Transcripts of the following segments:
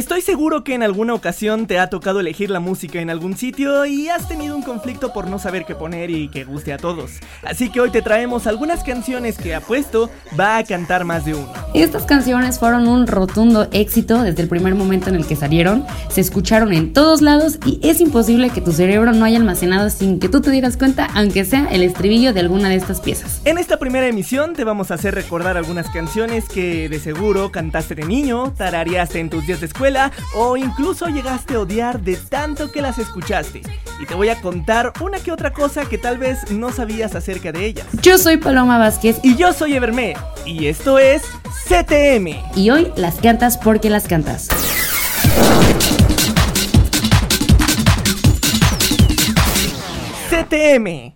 Estoy seguro que en alguna ocasión te ha tocado elegir la música en algún sitio y has tenido un conflicto por no saber qué poner y que guste a todos. Así que hoy te traemos algunas canciones que apuesto va a cantar más de uno. Estas canciones fueron un rotundo éxito desde el primer momento en el que salieron, se escucharon en todos lados y es imposible que tu cerebro no haya almacenado sin que tú te dieras cuenta, aunque sea el estribillo de alguna de estas piezas. En esta primera emisión te vamos a hacer recordar algunas canciones que de seguro cantaste de niño, tarareaste en tus días de escuela, o incluso llegaste a odiar de tanto que las escuchaste. Y te voy a contar una que otra cosa que tal vez no sabías acerca de ellas. Yo soy Paloma Vázquez y yo soy Everme y esto es CTM. Y hoy las cantas porque las cantas. CTM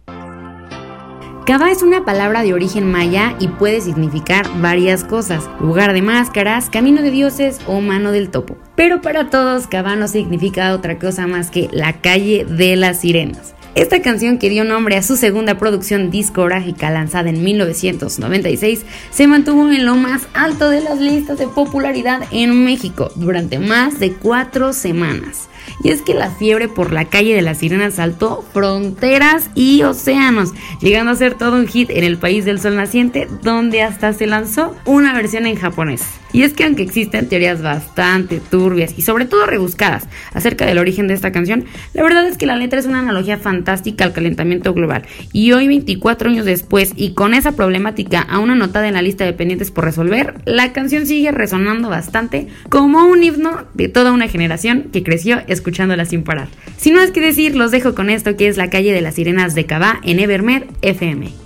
Cava es una palabra de origen maya y puede significar varias cosas, lugar de máscaras, camino de dioses o mano del topo. Pero para todos, Cava no significa otra cosa más que la calle de las sirenas. Esta canción que dio nombre a su segunda producción discográfica lanzada en 1996 se mantuvo en lo más alto de las listas de popularidad en México durante más de cuatro semanas. Y es que la fiebre por la calle de las sirenas saltó fronteras y océanos, llegando a ser todo un hit en el país del sol naciente, donde hasta se lanzó una versión en japonés. Y es que aunque existen teorías bastante turbias y sobre todo rebuscadas acerca del origen de esta canción, la verdad es que la letra es una analogía fantástica al calentamiento global. Y hoy, 24 años después, y con esa problemática aún anotada en la lista de pendientes por resolver, la canción sigue resonando bastante como un himno de toda una generación que creció escuchándola sin parar. Sin más que decir, los dejo con esto que es la calle de las sirenas de Cabá en Evermed FM.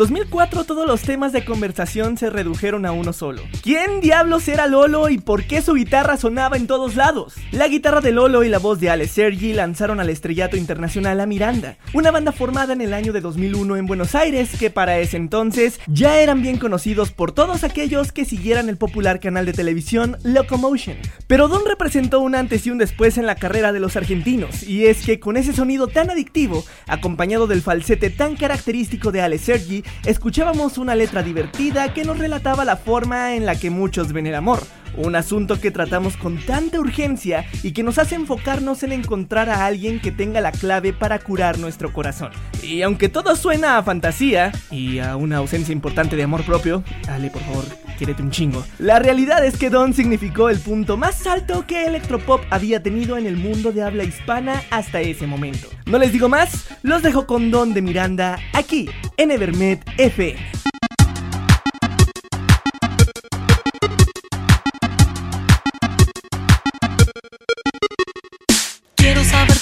2004 todos los temas de conversación se redujeron a uno solo. ¿Quién diablos era Lolo y por qué su guitarra sonaba en todos lados? La guitarra de Lolo y la voz de Ale Sergi lanzaron al estrellato internacional a Miranda, una banda formada en el año de 2001 en Buenos Aires que para ese entonces ya eran bien conocidos por todos aquellos que siguieran el popular canal de televisión Locomotion. Pero Don representó un antes y un después en la carrera de los argentinos, y es que con ese sonido tan adictivo, acompañado del falsete tan característico de Ale Sergi, escuchábamos una letra divertida que nos relataba la forma en la que muchos ven el amor. Un asunto que tratamos con tanta urgencia y que nos hace enfocarnos en encontrar a alguien que tenga la clave para curar nuestro corazón. Y aunque todo suena a fantasía y a una ausencia importante de amor propio, dale por favor, quiérete un chingo. La realidad es que Don significó el punto más alto que Electropop había tenido en el mundo de habla hispana hasta ese momento. No les digo más, los dejo con Don de Miranda aquí en Evermed FM.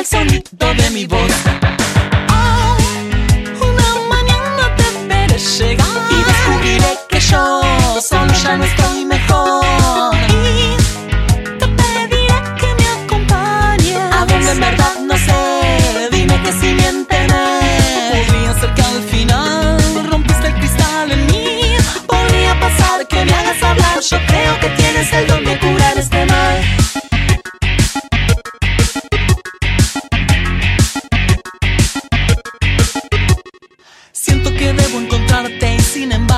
el sonido de mi voz. Oh, una mañana te veré llegar y descubriré que yo solo ya no estoy mejor. Y te pediré que me acompañes a donde en verdad no sé, dime que si miénteme. Podría ser que al final rompiste el cristal en mí. Podría pasar que me hagas hablar, yo creo que tienes el don de curar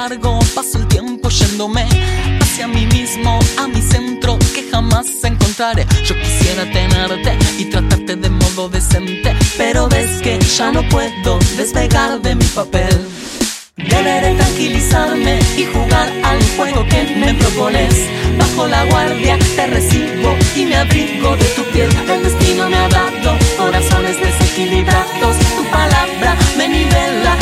paso el tiempo yéndome hacia mí mismo, a mi centro que jamás encontraré. Yo quisiera tenerte y tratarte de modo decente, pero ves que ya no puedo despegar de mi papel. Deberé tranquilizarme y jugar al juego que me propones. Bajo la guardia te recibo y me abrigo de tu piel. El destino me ha dado corazones desequilibrados. Tu palabra me nivela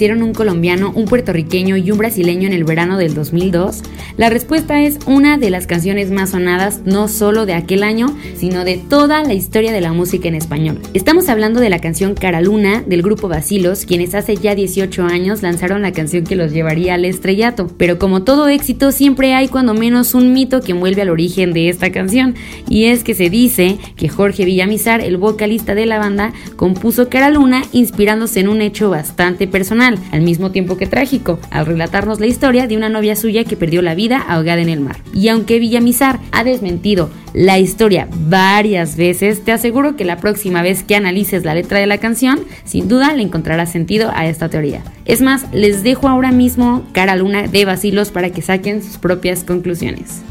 hicieron un colombiano, un puertorriqueño y un brasileño en el verano del 2002? La respuesta es una de las canciones más sonadas no solo de aquel año, sino de toda la historia de la música en español. Estamos hablando de la canción Cara Luna del grupo Basilos, quienes hace ya 18 años lanzaron la canción que los llevaría al estrellato. Pero como todo éxito, siempre hay cuando menos un mito que envuelve al origen de esta canción, y es que se dice que Jorge Villamizar, el vocalista de la banda, compuso Cara Luna inspirándose en un hecho bastante personal, al mismo tiempo que trágico, al relatarnos la historia de una novia suya que perdió la vida ahogada en el mar. Y aunque Villamizar ha desmentido la historia varias veces, te aseguro que la próxima vez que analices la letra de la canción, sin duda le encontrarás sentido a esta teoría. Es más, les dejo ahora mismo Cara Luna de Basilos para que saquen sus propias conclusiones.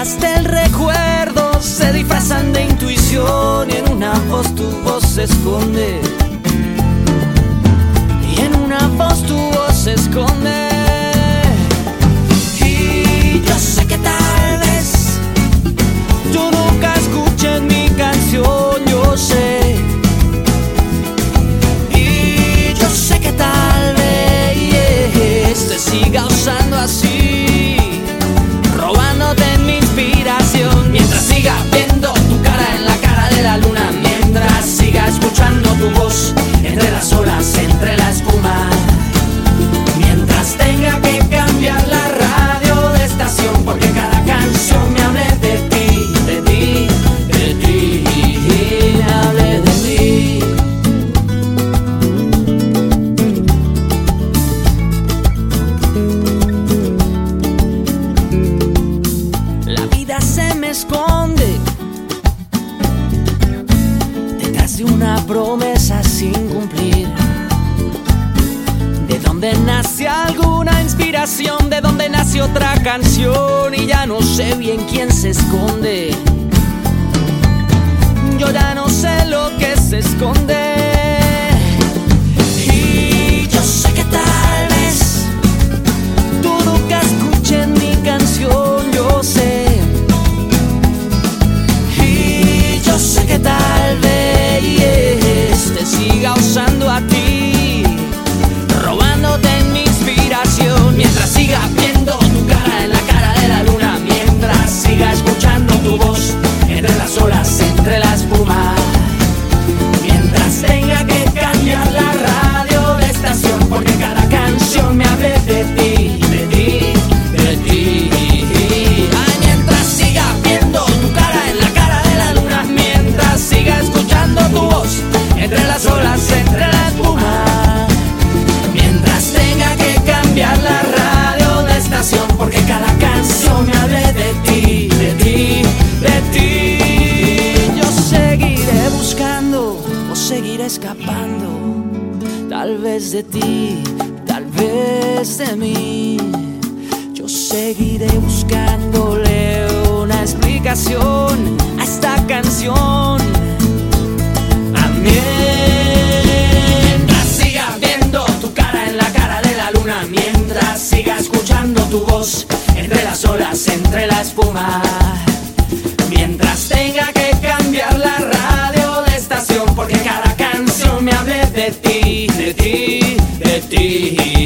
chispas del recuerdo se disfrazan de intuición y en una voz tu voz se esconde. Y en una voz tu voz se esconde. Yo ya no sé lo que se esconde. Hey.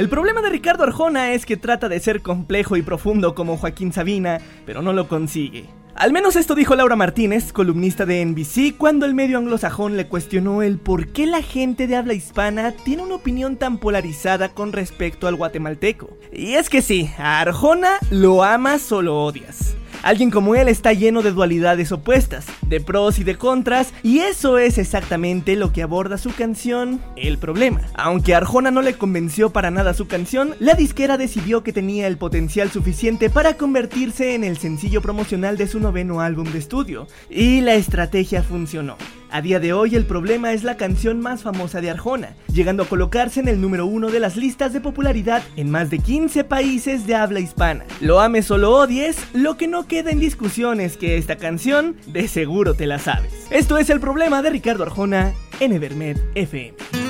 El problema de Ricardo Arjona es que trata de ser complejo y profundo como Joaquín Sabina, pero no lo consigue. Al menos esto dijo Laura Martínez, columnista de NBC, cuando el medio anglosajón le cuestionó el por qué la gente de habla hispana tiene una opinión tan polarizada con respecto al guatemalteco. Y es que sí, a Arjona lo amas o lo odias. Alguien como él está lleno de dualidades opuestas, de pros y de contras, y eso es exactamente lo que aborda su canción El Problema. Aunque a Arjona no le convenció para nada su canción, la disquera decidió que tenía el potencial suficiente para convertirse en el sencillo promocional de su noveno álbum de estudio, y la estrategia funcionó. A día de hoy el problema es la canción más famosa de Arjona, llegando a colocarse en el número uno de las listas de popularidad en más de 15 países de habla hispana. Lo ames o lo odies, lo que no queda en discusión es que esta canción de seguro te la sabes. Esto es el problema de Ricardo Arjona en Evermed FM.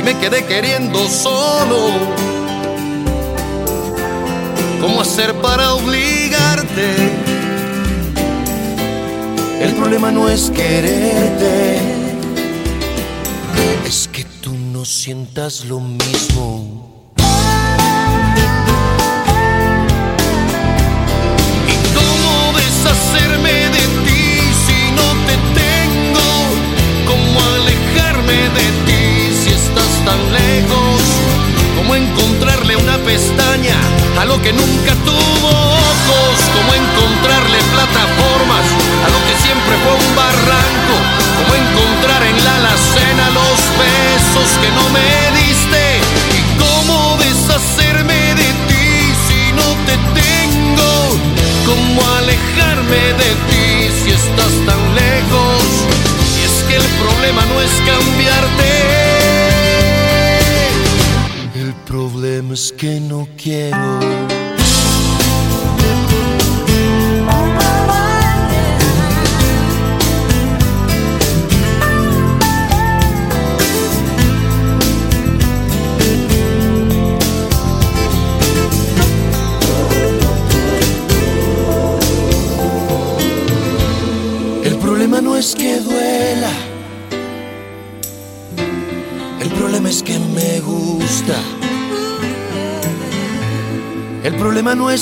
Y me quedé queriendo solo. ¿Cómo hacer para obligarte? El problema no es quererte, es que tú no sientas lo mismo. Lo que nunca tuvo ojos, como encontrarle plataformas a lo que siempre fue un barranco, como encontrar en la alacena los besos que no me diste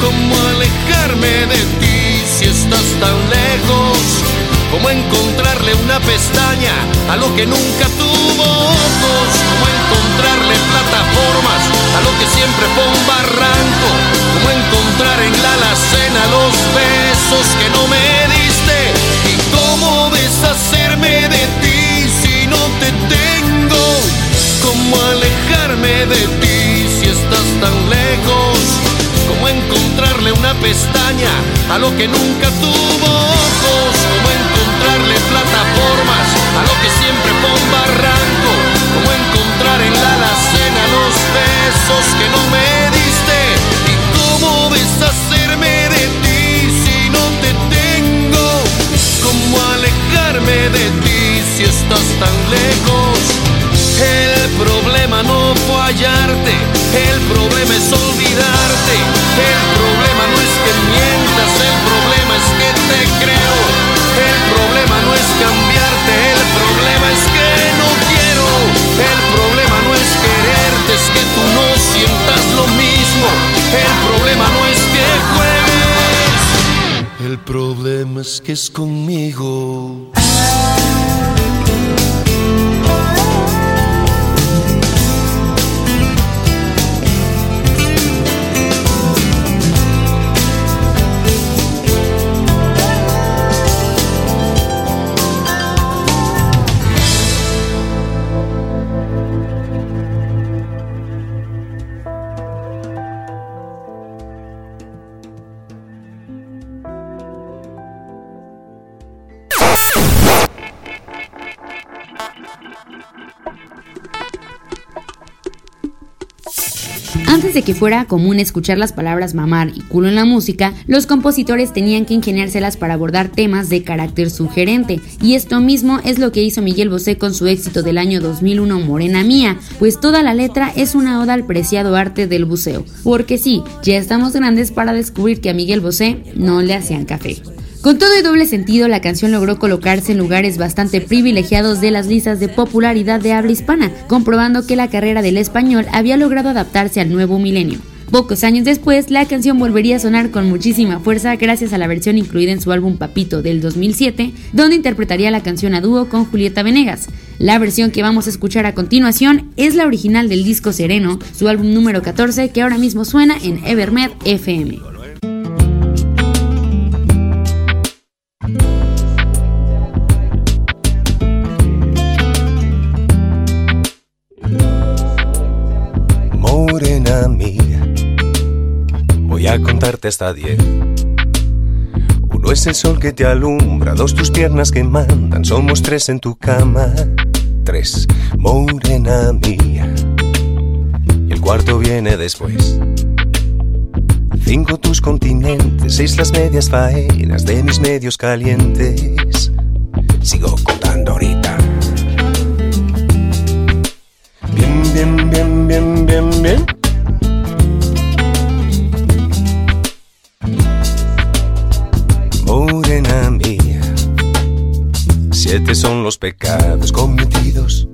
¿Cómo alejarme de ti si estás tan lejos? ¿Cómo encontrarle una pestaña a lo que nunca tuvo ojos? ¿Cómo encontrarle plataformas a lo que siempre fue un barranco? ¿Cómo encontrar en la alacena los besos que no me diste? ¿Y cómo deshacerme de ti si no te tengo? ¿Cómo alejarme de ti si estás tan lejos? ¿Cómo encontrarle una pestaña a lo que nunca tuvo ojos? ¿Cómo encontrarle plataformas a lo que siempre fue un barranco? Antes de que fuera común escuchar las palabras mamar y culo en la música, los compositores tenían que ingeniárselas para abordar temas de carácter sugerente, y esto mismo es lo que hizo Miguel Bosé con su éxito del año 2001 Morena Mía, pues toda la letra es una oda al preciado arte del buceo, porque sí, ya estamos grandes para descubrir que a Miguel Bosé no le hacían café. Con todo y doble sentido, la canción logró colocarse en lugares bastante privilegiados de las listas de popularidad de habla hispana, comprobando que la carrera del español había logrado adaptarse al nuevo milenio. Pocos años después, la canción volvería a sonar con muchísima fuerza gracias a la versión incluida en su álbum Papito del 2007, donde interpretaría la canción a dúo con Julieta Venegas. La versión que vamos a escuchar a continuación es la original del disco Sereno, su álbum número 14 que ahora mismo suena en Evermed FM. A contarte hasta diez. Uno es el sol que te alumbra, dos tus piernas que mandan, somos tres en tu cama, tres, morena mía. Y el cuarto viene después. Cinco tus continentes, seis las medias faenas de mis medios calientes. Sigo contando ahorita. Bien, bien, bien, bien, bien, bien. Siete son los pecados cometidos.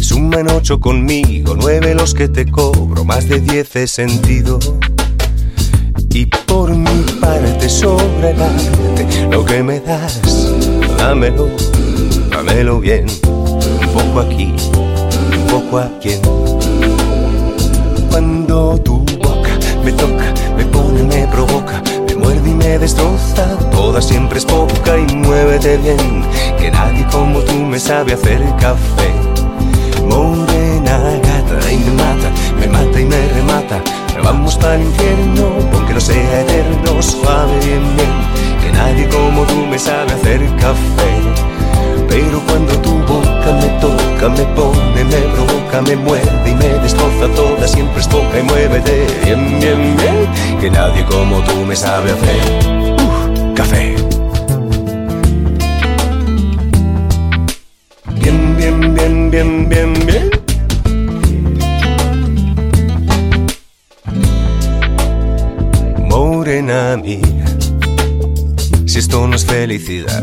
Suman ocho conmigo, nueve los que te cobro, más de diez he sentido. Y por mi parte sobre el arte, lo que me das, dámelo, dámelo bien. Un poco aquí, un poco aquí. Cuando tu boca me toca, me pone, me provoca me destroza, toda siempre es poca y muévete bien, que nadie como tú me sabe hacer café. Morena gata y me mata, me mata y me remata, vamos para el infierno, aunque no sea eterno, suave bien bien, que nadie como tú me sabe hacer café. Pero cuando tu boca me toca, me pone, me provoca, me muerde y me destroza toda, siempre es poca y muévete bien, bien, bien, que nadie como tú me sabe hacer uh, café. Bien, bien, bien, bien, bien, bien. Morena mía, si esto no es felicidad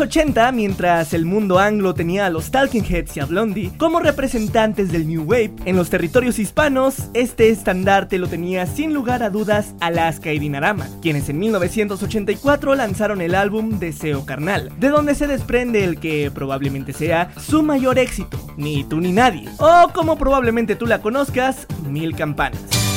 Los años 80, mientras el mundo anglo tenía a los Talking Heads y a Blondie como representantes del New Wave, en los territorios hispanos, este estandarte lo tenía sin lugar a dudas Alaska y Dinarama, quienes en 1984 lanzaron el álbum Deseo Carnal, de donde se desprende el que probablemente sea su mayor éxito, Ni tú ni nadie, o como probablemente tú la conozcas, Mil Campanas.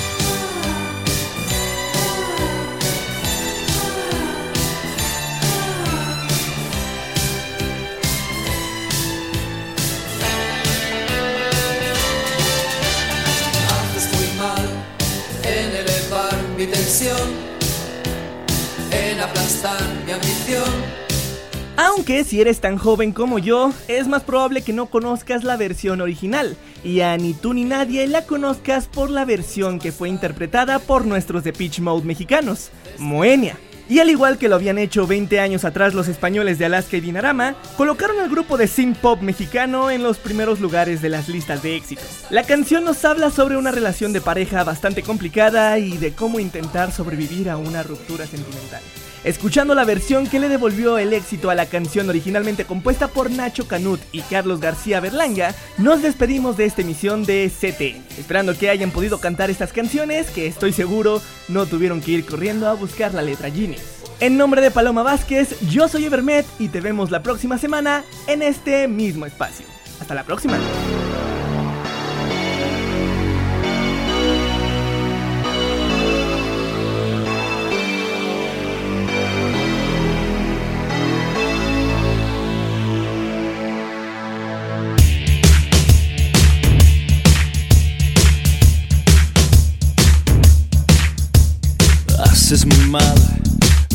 Aunque si eres tan joven como yo, es más probable que no conozcas la versión original, y a ni tú ni nadie la conozcas por la versión que fue interpretada por nuestros de Pitch Mode mexicanos, Moenia. Y al igual que lo habían hecho 20 años atrás los españoles de Alaska y Dinarama, colocaron al grupo de synth pop mexicano en los primeros lugares de las listas de éxitos. La canción nos habla sobre una relación de pareja bastante complicada y de cómo intentar sobrevivir a una ruptura sentimental. Escuchando la versión que le devolvió el éxito a la canción originalmente compuesta por Nacho Canut y Carlos García Berlanga, nos despedimos de esta emisión de CT, esperando que hayan podido cantar estas canciones que estoy seguro no tuvieron que ir corriendo a buscar la letra Genius. En nombre de Paloma Vázquez, yo soy Evermet y te vemos la próxima semana en este mismo espacio. Hasta la próxima.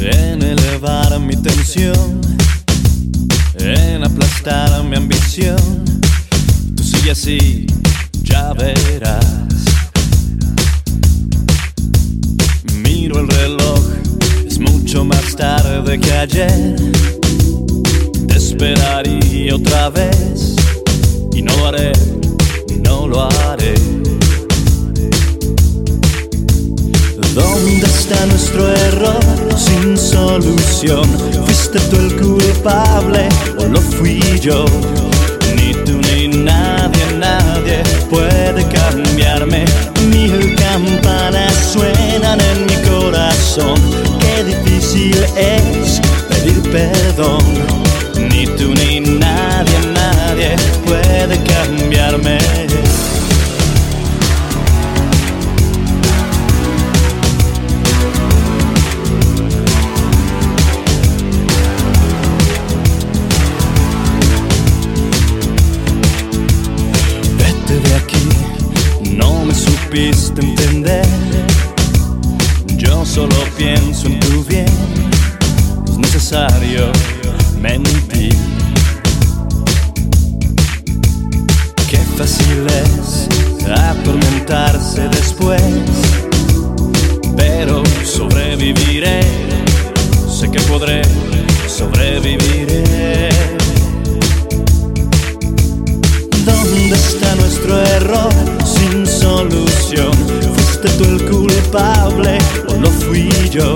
En elevar mi tensión, en aplastar mi ambición. Tú sigue así, ya verás. Miro el reloj, es mucho más tarde que ayer. Te esperaría otra vez y no lo haré, no lo haré. ¿Dónde está nuestro error sin solución? ¿Fuiste tú el culpable o lo fui yo? Ni tú ni nadie, nadie puede cambiarme. Mil campanas suenan en mi corazón. Qué difícil es pedir perdón. Ni tú ni nadie, nadie puede cambiarme. Solo pienso en tu bien, es necesario mentir. Qué fácil es atormentarse después, pero sobreviviré, sé que podré, sobreviviré. ¿Dónde está nuestro error sin solución? ¿Fuiste tú el culpable o lo fui yo?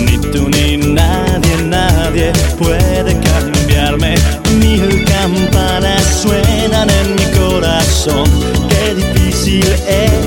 Ni tú ni nadie, nadie puede cambiarme. Mil campanas suenan en mi corazón. Qué difícil es